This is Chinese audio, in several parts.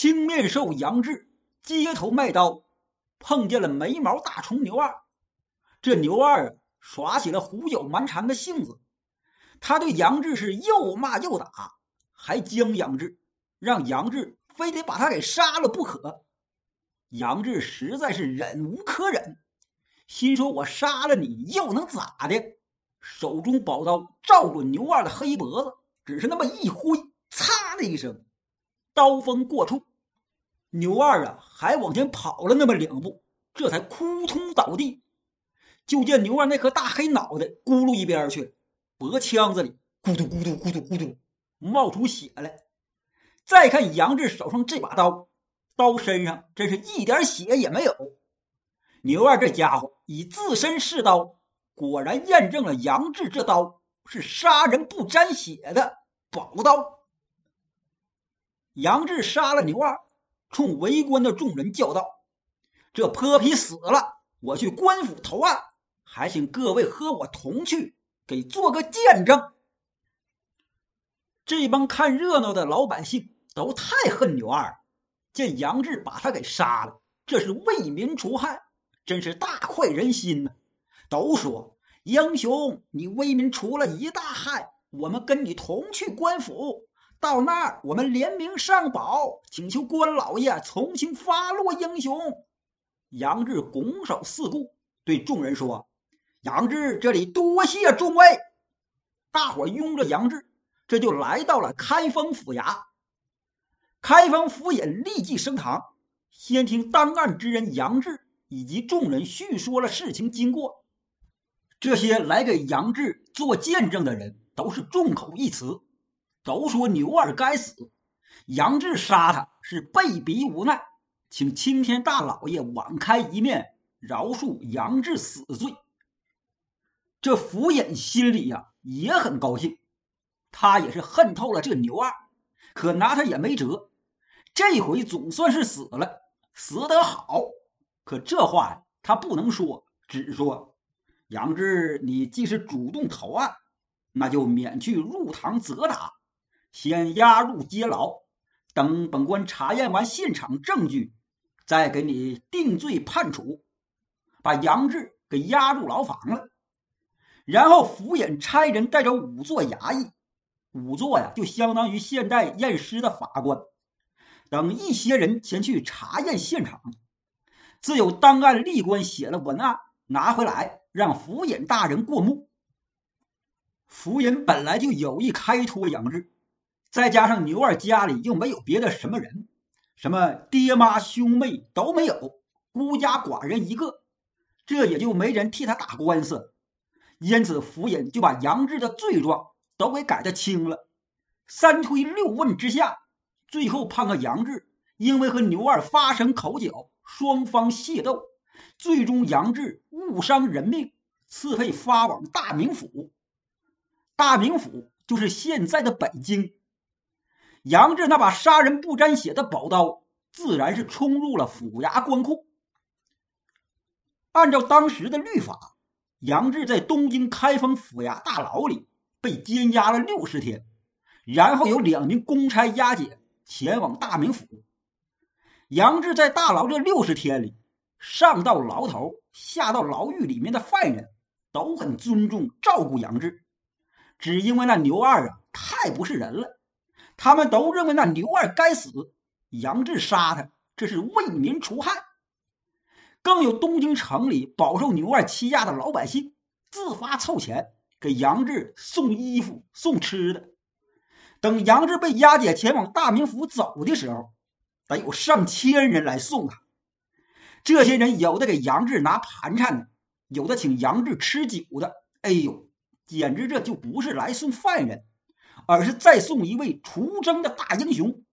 青面兽杨志街头卖刀，碰见了眉毛大虫牛二。这牛二啊，耍起了胡搅蛮缠的性子，他对杨志是又骂又打，还将杨志，让杨志非得把他给杀了不可。杨志实在是忍无可忍，心说：“我杀了你又能咋的？”手中宝刀照准牛二的黑脖子，只是那么一挥，嚓的一声，刀锋过处，牛二啊还往前跑了那么两步，这才扑通倒地。就见牛二那颗大黑脑袋咕噜一边去了，脖腔子里咕嘟咕嘟咕嘟咕嘟冒出血来。再看杨志手上这把刀，刀身上真是一点血也没有。牛二这家伙以自身试刀。果然验证了杨志这刀是杀人不沾血的宝刀。杨志杀了牛二，冲围观的众人叫道：“这泼皮死了，我去官府投案，还请各位和我同去，给做个见证。”这帮看热闹的老百姓都太恨牛二，见杨志把他给杀了，这是为民除害，真是大快人心呐。都说英雄，你为民除了一大害，我们跟你同去官府。到那儿，我们联名上保，请求官老爷从轻发落英雄。杨志拱手四顾，对众人说：“杨志这里多谢众位。”大伙拥着杨志，这就来到了开封府衙。开封府尹立即升堂，先听当案之人杨志以及众人叙说了事情经过。这些来给杨志做见证的人都是众口一词，都说牛二该死，杨志杀他是被逼无奈，请青天大老爷网开一面，饶恕杨志死罪。这府尹心里呀也很高兴，他也是恨透了这牛二，可拿他也没辙，这回总算是死了，死得好。可这话，他不能说，只说。杨志，你既是主动投案，那就免去入堂责打，先押入监牢，等本官查验完现场证据，再给你定罪判处，把杨志给押入牢房了。然后府尹差人带着五座衙役，五座呀，就相当于现代验尸的法官，等一些人前去查验现场，自有当案吏官写了文案拿回来。让府尹大人过目。府尹本来就有意开脱杨志，再加上牛二家里又没有别的什么人，什么爹妈兄妹都没有，孤家寡人一个，这也就没人替他打官司。因此，府尹就把杨志的罪状都给改的轻了。三推六问之下，最后判个杨志因为和牛二发生口角，双方械斗。最终，杨志误伤人命，赐配发往大名府。大名府就是现在的北京。杨志那把杀人不沾血的宝刀，自然是冲入了府衙官库。按照当时的律法，杨志在东京开封府衙大牢里被监押了六十天，然后有两名公差押解前往大名府。杨志在大牢这六十天里。上到牢头，下到牢狱里面的犯人，都很尊重照顾杨志，只因为那牛二啊太不是人了，他们都认为那牛二该死，杨志杀他这是为民除害。更有东京城里饱受牛二欺压的老百姓，自发凑钱给杨志送衣服、送吃的。等杨志被押解前往大名府走的时候，得有上千人来送他。这些人有的给杨志拿盘缠的，有的请杨志吃酒的。哎呦，简直这就不是来送犯人，而是再送一位出征的大英雄。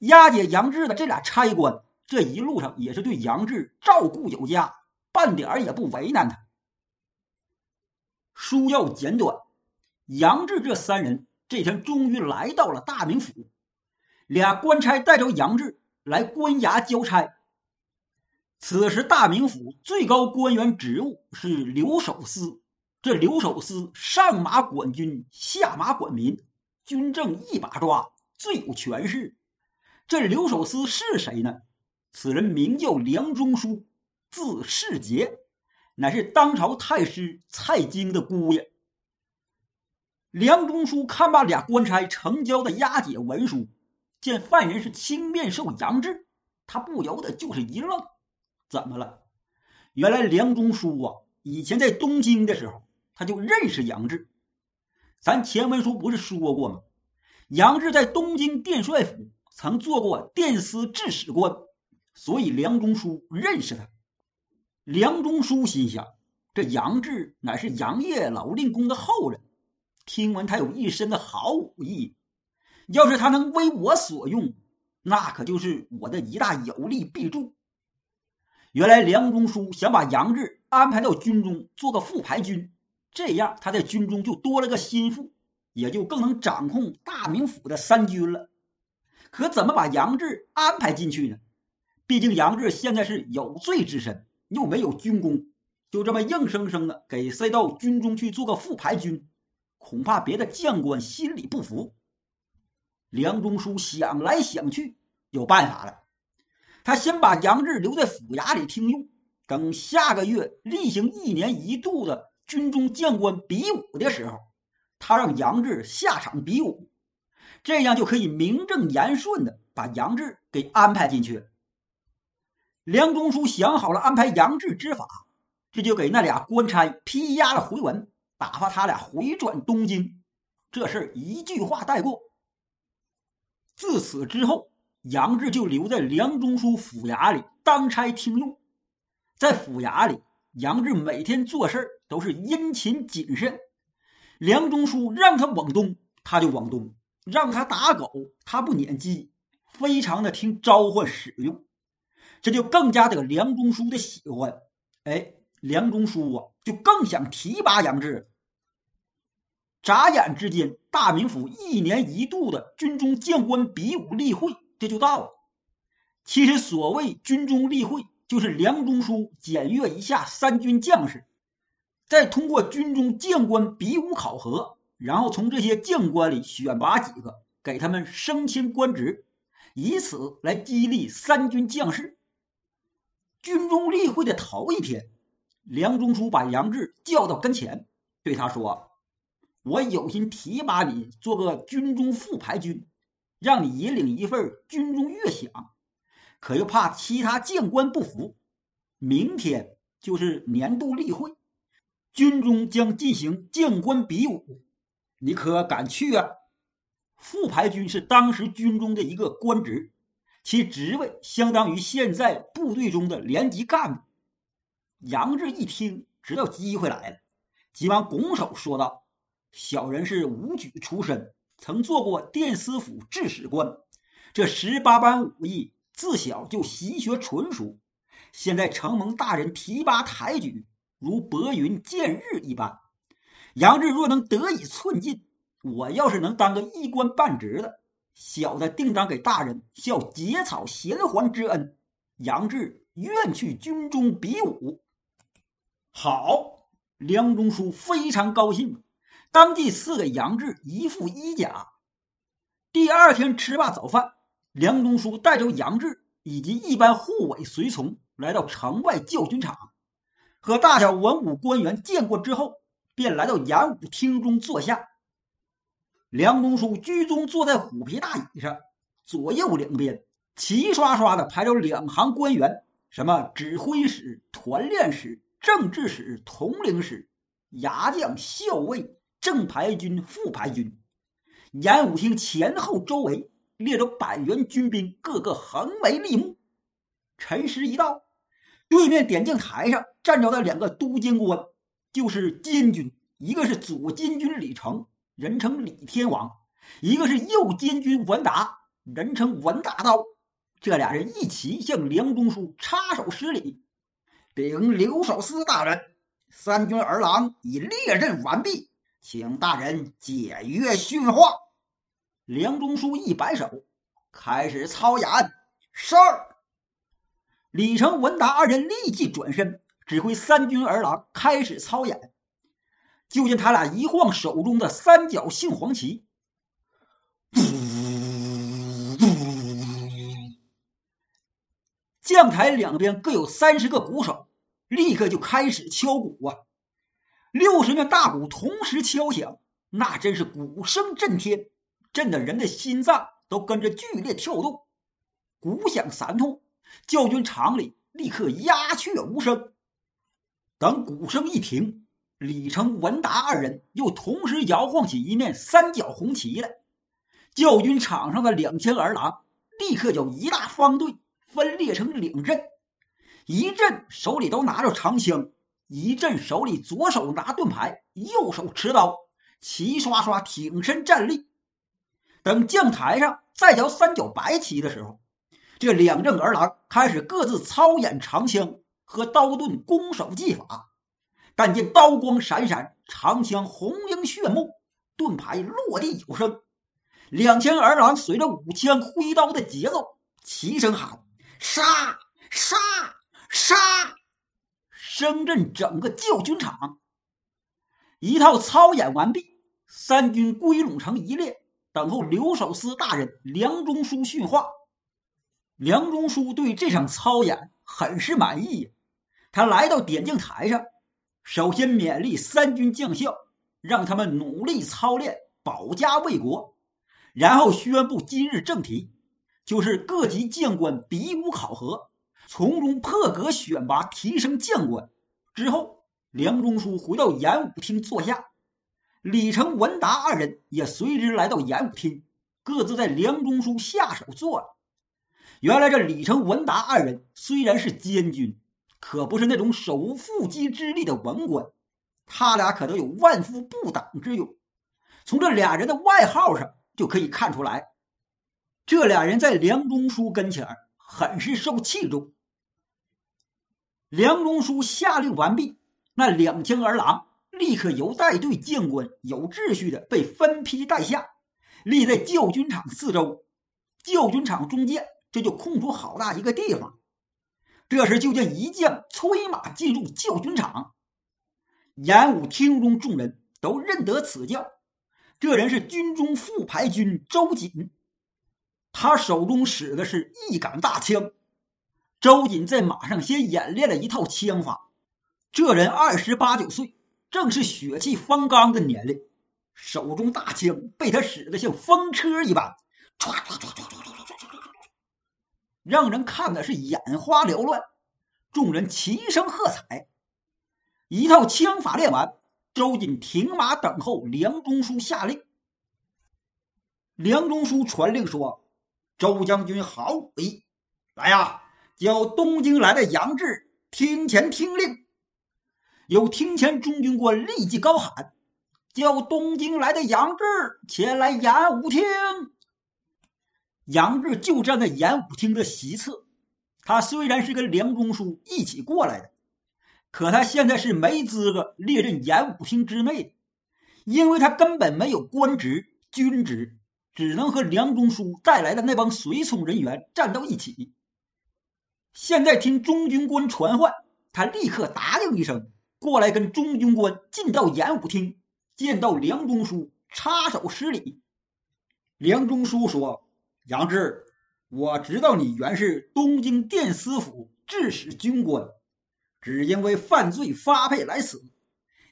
押解杨志的这俩差官，这一路上也是对杨志照顾有加，半点也不为难他。书要简短，杨志这三人这天终于来到了大名府，俩官差带着杨志来官衙交差。此时，大名府最高官员职务是留守司。这留守司上马管军，下马管民，军政一把抓，最有权势。这留守司是谁呢？此人名叫梁中书，字世杰，乃是当朝太师蔡京的姑爷。梁中书看罢俩官差呈交的押解文书，见犯人是青面兽杨志，他不由得就是一愣：怎么了？原来梁中书啊，以前在东京的时候，他就认识杨志。咱前文书不是说过吗？杨志在东京殿帅府曾做过殿司制史官，所以梁中书认识他。梁中书心想：这杨志乃是杨业老令公的后人，听闻他有一身的好武艺，要是他能为我所用，那可就是我的一大有力臂助。原来梁中书想把杨志安排到军中做个副排军。这样，他在军中就多了个心腹，也就更能掌控大名府的三军了。可怎么把杨志安排进去呢？毕竟杨志现在是有罪之身，又没有军功，就这么硬生生的给塞到军中去做个副排军，恐怕别的将官心里不服。梁中书想来想去，有办法了。他先把杨志留在府衙里听用，等下个月例行一年一度的。军中将官比武的时候，他让杨志下场比武，这样就可以名正言顺的把杨志给安排进去。梁中书想好了安排杨志之法，这就给那俩官差批押了回文，打发他俩回转东京。这事一句话带过。自此之后，杨志就留在梁中书府衙里当差听用，在府衙里。杨志每天做事都是殷勤谨慎，梁中书让他往东，他就往东；让他打狗，他不撵鸡，非常的听召唤使用，这就更加得梁中书的喜欢。哎，梁中书啊，就更想提拔杨志。眨眼之间，大名府一年一度的军中将官比武例会这就到了。其实所谓军中例会。就是梁中书检阅一下三军将士，再通过军中将官比武考核，然后从这些将官里选拔几个，给他们升迁官职，以此来激励三军将士。军中例会的头一天，梁中书把杨志叫到跟前，对他说：“我有心提拔你做个军中副排军，让你引领一份军中乐饷。”可又怕其他将官不服，明天就是年度例会，军中将进行将官比武，你可敢去啊？副排军是当时军中的一个官职，其职位相当于现在部队中的连级干部。杨志一听，知道机会来了，急忙拱手说道：“小人是武举出身，曾做过殿司府制史官，这十八般武艺。”自小就习学纯熟，现在承蒙大人提拔抬举，如薄云见日一般。杨志若能得以寸进，我要是能当个一官半职的，小的定当给大人效结草衔环之恩。杨志愿去军中比武。好，梁中书非常高兴，当即赐给杨志一副衣甲。第二天吃罢早饭。梁中书带着杨志以及一班护卫随从来到城外教军场，和大小文武官员见过之后，便来到演武厅中坐下。梁中书居中坐在虎皮大椅上，左右两边齐刷刷的排着两行官员，什么指挥使、团练使、政治使、统领使、牙将、校尉、正牌军、副牌军。演武厅前后周围。列着百员军兵，个个横眉立目。辰时一到，对面点将台上站着的两个都监官，就是监军，一个是左监军李成，人称李天王；一个是右监军文达，人称文大刀。这俩人一齐向梁中书插手施礼，禀留守司大人，三军儿郎已列阵完毕，请大人解阅训话。梁中书一摆手，开始操演。是。李成、文达二人立即转身，指挥三军儿郎开始操演。就见他俩一晃手中的三角杏黄旗，将台两边各有三十个鼓手，立刻就开始敲鼓啊！六十面大鼓同时敲响，那真是鼓声震天，震得人的心脏都跟着剧烈跳动。鼓响三通，教军场里立刻鸦雀无声。等鼓声一停，李成、文达二人又同时摇晃起一面三角红旗来。教军场上的两千儿郎立刻就一大方队分裂成两阵，一阵手里都拿着长枪，一阵手里左手拿盾牌，右手持刀，齐刷刷挺身站立。等将台上再调三角白旗的时候，这两阵儿郎开始各自操演长枪和刀盾攻守技法。但见刀光闪闪，长枪红缨炫目，盾牌落地有声。两千儿郎随着舞枪挥刀的节奏，齐声喊：“杀！杀！杀！”声震整个教军场。一套操演完毕，三军归拢成一列，等候留守司大人梁中书训话。梁中书对这场操演很是满意，他来到点将台上，首先勉励三军将校，让他们努力操练，保家卫国，然后宣布今日正题，就是各级将官比武考核，从中破格选拔提升将官。之后，梁中书回到演武厅坐下，李成、文达二人也随之来到演武厅，各自在梁中书下手坐了。原来这李成、文达二人虽然是监军，可不是那种手无缚鸡之力的文官，他俩可都有万夫不挡之勇。从这俩人的外号上就可以看出来，这俩人在梁中书跟前很是受器重。梁中书下令完毕，那两千儿郎立刻由带队将官有秩序的被分批带下，立在教军场四周，教军场中间。这就空出好大一个地方。这时，就见一将催马进入教军场。演武厅中众人都认得此将，这人是军中副排军周瑾。他手中使的是一杆大枪。周瑾在马上先演练了一套枪法。这人二十八九岁，正是血气方刚的年龄。手中大枪被他使得像风车一般，唰唰唰唰唰唰唰唰唰。让人看的是眼花缭乱，众人齐声喝彩。一套枪法练完，周瑾停马等候梁中书下令。梁中书传令说：“周将军好武艺，来呀，叫东京来的杨志听前听令。”有厅前中军官立即高喊：“叫东京来的杨志前来演武厅。”杨志就站在演武厅的席侧，他虽然是跟梁中书一起过来的，可他现在是没资格列任演武厅之内的，因为他根本没有官职、军职，只能和梁中书带来的那帮随从人员站到一起。现在听中军官传唤，他立刻答应一声，过来跟中军官进到演武厅，见到梁中书，插手施礼。梁中书说。杨志，我知道你原是东京殿司府致使军官，只因为犯罪发配来此。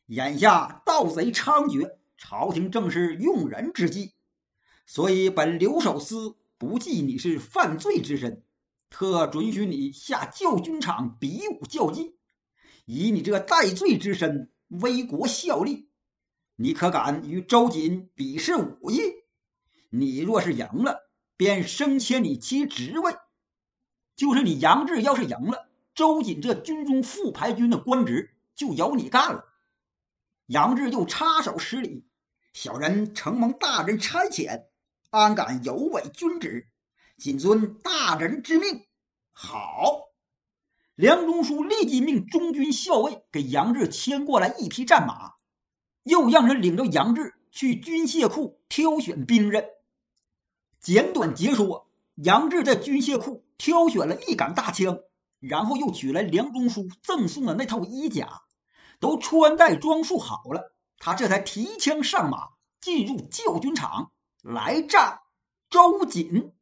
眼下盗贼猖獗，朝廷正是用人之际，所以本留守司不计你是犯罪之身，特准许你下教军场比武较技，以你这戴罪之身为国效力。你可敢与周瑾比试武艺？你若是赢了。便升迁你其职位，就是你杨志要是赢了，周瑾这军中副牌军的官职就由你干了。杨志又插手施礼：“小人承蒙大人差遣，安敢有违君旨？谨遵大人之命。”好，梁中书立即命中军校尉给杨志牵过来一匹战马，又让人领着杨志去军械库挑选兵刃。简短截说，杨志在军械库挑选了一杆大枪，然后又取来梁中书赠送的那套衣甲，都穿戴装束好了，他这才提枪上马，进入教军场来战周瑾。